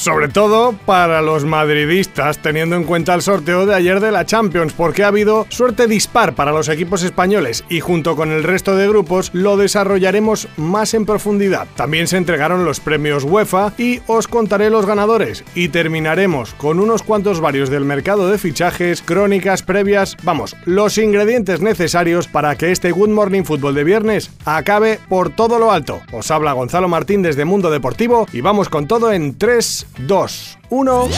sobre todo para los madridistas, teniendo en cuenta el sorteo de ayer de la Champions, porque ha habido suerte dispar para los equipos españoles y junto con el resto de grupos lo desarrollaremos más en profundidad. También se entregaron los premios UEFA y os contaré los ganadores y terminaremos con unos cuantos varios del mercado de fichajes, crónicas previas, vamos, los ingredientes necesarios para que este Good Morning Football de viernes acabe por todo lo alto. Os habla Gonzalo Martín desde Mundo Deportivo y vamos con todo en 3, 2, 1.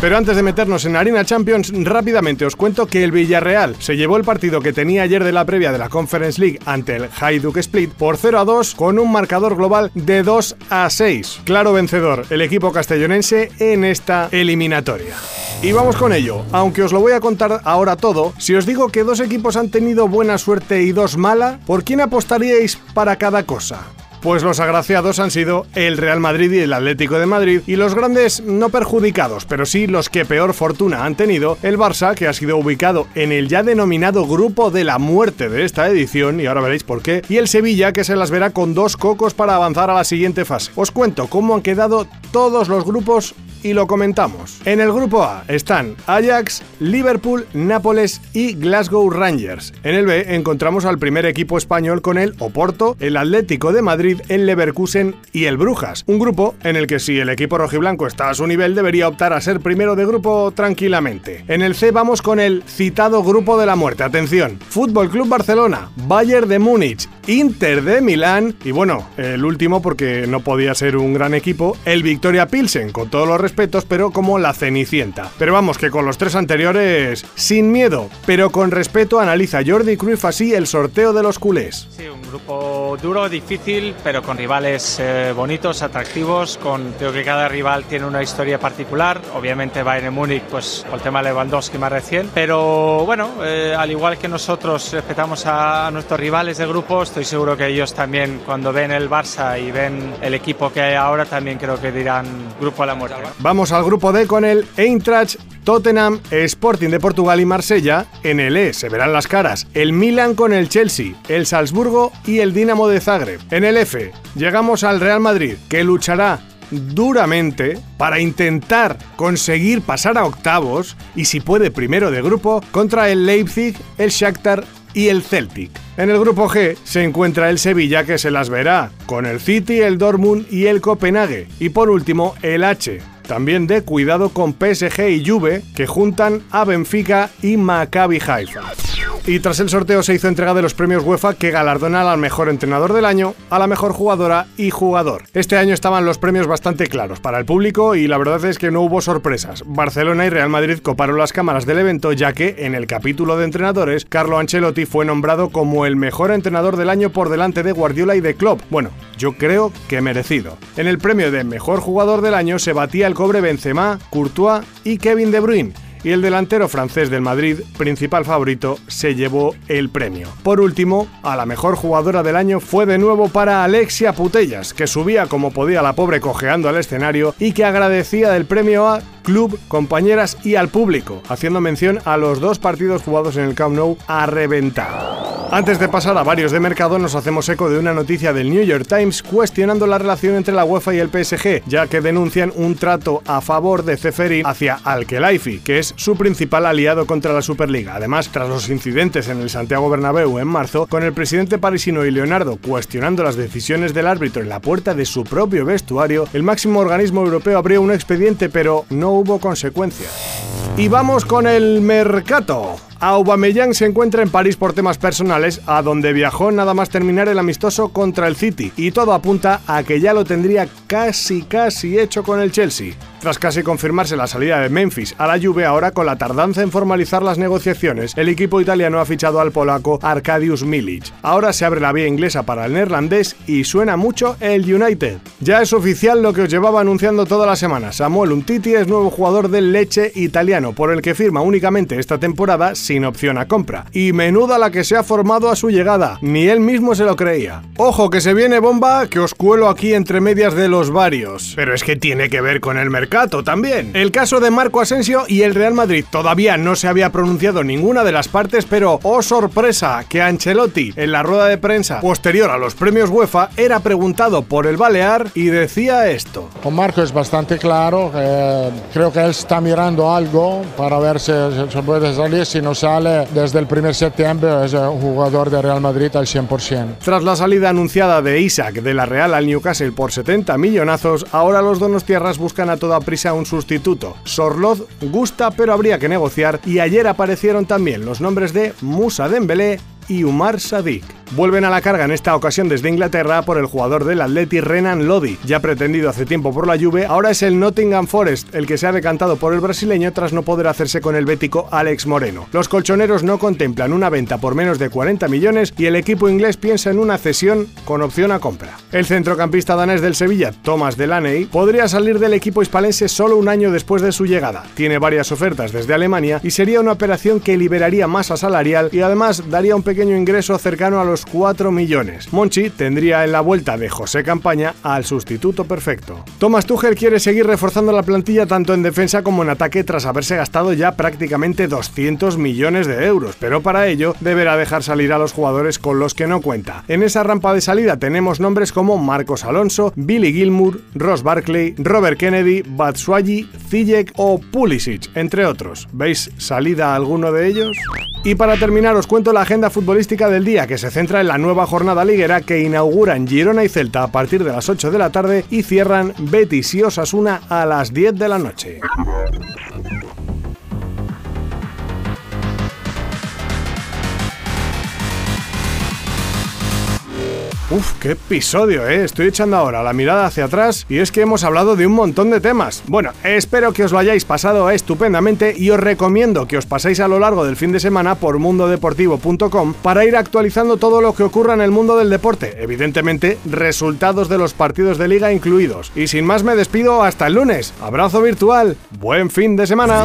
Pero antes de meternos en Arena Champions, rápidamente os cuento que el Villarreal se llevó el partido que tenía ayer de la previa de la Conference League ante el Hajduk Split por 0 a 2 con un marcador global de 2 a 6. Claro vencedor el equipo castellonense en esta eliminatoria. Y vamos con ello, aunque os lo voy a contar ahora todo, si os digo que dos equipos han tenido buena suerte y dos mala, ¿por quién apostaríais para cada cosa? Pues los agraciados han sido el Real Madrid y el Atlético de Madrid y los grandes no perjudicados, pero sí los que peor fortuna han tenido, el Barça, que ha sido ubicado en el ya denominado grupo de la muerte de esta edición, y ahora veréis por qué, y el Sevilla, que se las verá con dos cocos para avanzar a la siguiente fase. Os cuento cómo han quedado todos los grupos y lo comentamos. En el grupo A están Ajax, Liverpool, Nápoles y Glasgow Rangers. En el B encontramos al primer equipo español con el Oporto, el Atlético de Madrid, el Leverkusen y el Brujas. Un grupo en el que si el equipo rojiblanco está a su nivel debería optar a ser primero de grupo tranquilamente. En el C vamos con el citado grupo de la muerte. Atención, Fútbol Club Barcelona, Bayern de Múnich, Inter de Milán y bueno, el último porque no podía ser un gran equipo, el Victoria Pilsen, con todos los pero como la Cenicienta. Pero vamos, que con los tres anteriores, sin miedo, pero con respeto, analiza Jordi Cruyff así el sorteo de los culés. Sí, un grupo duro, difícil, pero con rivales eh, bonitos, atractivos, con creo que cada rival tiene una historia particular. Obviamente Bayern Múnich, pues con el tema Lewandowski más recién, pero bueno, eh, al igual que nosotros respetamos a, a nuestros rivales de grupos, estoy seguro que ellos también cuando ven el Barça y ven el equipo que hay ahora también creo que dirán grupo a la muerte. Vamos al grupo D con el Eintracht, Tottenham, Sporting de Portugal y Marsella. En el E se verán las caras el Milan con el Chelsea, el Salzburgo y el Dinamo de Zagreb. En el F llegamos al Real Madrid que luchará duramente para intentar conseguir pasar a octavos y si puede primero de grupo contra el Leipzig, el Shakhtar y el Celtic. En el grupo G se encuentra el Sevilla que se las verá, con el City, el Dortmund y el Copenhague. Y por último, el H, también de cuidado con PSG y Juve, que juntan a Benfica y Maccabi Haifa. Y tras el sorteo se hizo entrega de los premios UEFA que galardonan al mejor entrenador del año, a la mejor jugadora y jugador. Este año estaban los premios bastante claros para el público y la verdad es que no hubo sorpresas. Barcelona y Real Madrid coparon las cámaras del evento ya que en el capítulo de entrenadores, Carlo Ancelotti fue nombrado como el mejor entrenador del año por delante de Guardiola y de Klopp. Bueno, yo creo que merecido. En el premio de mejor jugador del año se batía el cobre Benzema, Courtois y Kevin De Bruyne y el delantero francés del Madrid, principal favorito, se llevó el premio. Por último, a la mejor jugadora del año fue de nuevo para Alexia Putellas, que subía como podía la pobre cojeando al escenario y que agradecía del premio a club, compañeras y al público, haciendo mención a los dos partidos jugados en el Camp Nou a reventar. Antes de pasar a varios de mercado, nos hacemos eco de una noticia del New York Times cuestionando la relación entre la UEFA y el PSG, ya que denuncian un trato a favor de Ceferin hacia Al-Khelaifi, que es su principal aliado contra la Superliga. Además, tras los incidentes en el Santiago Bernabéu en marzo, con el presidente parisino y Leonardo cuestionando las decisiones del árbitro en la puerta de su propio vestuario, el máximo organismo europeo abrió un expediente, pero no hubo consecuencias. Y vamos con el mercado. Aubameyang se encuentra en París por temas personales, a donde viajó nada más terminar el amistoso contra el City, y todo apunta a que ya lo tendría casi casi hecho con el Chelsea. Tras casi confirmarse la salida de Memphis a la Juve, ahora con la tardanza en formalizar las negociaciones, el equipo italiano ha fichado al polaco Arkadiusz Milic. Ahora se abre la vía inglesa para el neerlandés y suena mucho el United. Ya es oficial lo que os llevaba anunciando toda la semana. Samuel Umtiti es nuevo jugador del Leche italiano, por el que firma únicamente esta temporada sin opción a compra. Y menuda la que se ha formado a su llegada, ni él mismo se lo creía. Ojo que se viene bomba, que os cuelo aquí entre medias de los varios. Pero es que tiene que ver con el mercado también. El caso de Marco Asensio y el Real Madrid todavía no se había pronunciado ninguna de las partes, pero oh sorpresa, que Ancelotti en la rueda de prensa posterior a los premios UEFA era preguntado por el Balear y decía esto. Con Marco es bastante claro, eh, creo que él está mirando algo para ver si se puede salir, si no sale desde el primer septiembre es un jugador de Real Madrid al 100%. Tras la salida anunciada de Isaac de la Real al Newcastle por 70 millonazos, ahora los donostiarras buscan a toda prisa un sustituto. Sorloz gusta pero habría que negociar y ayer aparecieron también los nombres de Musa Dembélé y Umar Sadik. Vuelven a la carga en esta ocasión desde Inglaterra por el jugador del Atleti Renan Lodi, ya pretendido hace tiempo por la Juve, ahora es el Nottingham Forest el que se ha decantado por el brasileño tras no poder hacerse con el bético Alex Moreno. Los colchoneros no contemplan una venta por menos de 40 millones y el equipo inglés piensa en una cesión con opción a compra. El centrocampista danés del Sevilla, Thomas Delaney, podría salir del equipo hispalense solo un año después de su llegada. Tiene varias ofertas desde Alemania y sería una operación que liberaría masa salarial y además daría un pequeño ingreso cercano a los 4 millones. Monchi tendría en la vuelta de José Campaña al sustituto perfecto. Thomas Tuchel quiere seguir reforzando la plantilla tanto en defensa como en ataque tras haberse gastado ya prácticamente 200 millones de euros, pero para ello deberá dejar salir a los jugadores con los que no cuenta. En esa rampa de salida tenemos nombres como Marcos Alonso, Billy Gilmour, Ross Barkley, Robert Kennedy, Batshuayi, Zijek o Pulisic, entre otros. ¿Veis salida alguno de ellos? Y para terminar os cuento la agenda futbolística del día que se centra en la nueva jornada liguera que inauguran Girona y Celta a partir de las 8 de la tarde y cierran Betis y Osasuna a las 10 de la noche. Uf, qué episodio, ¿eh? Estoy echando ahora la mirada hacia atrás y es que hemos hablado de un montón de temas. Bueno, espero que os lo hayáis pasado estupendamente y os recomiendo que os paséis a lo largo del fin de semana por mundodeportivo.com para ir actualizando todo lo que ocurra en el mundo del deporte. Evidentemente, resultados de los partidos de liga incluidos. Y sin más me despido hasta el lunes. Abrazo virtual. Buen fin de semana.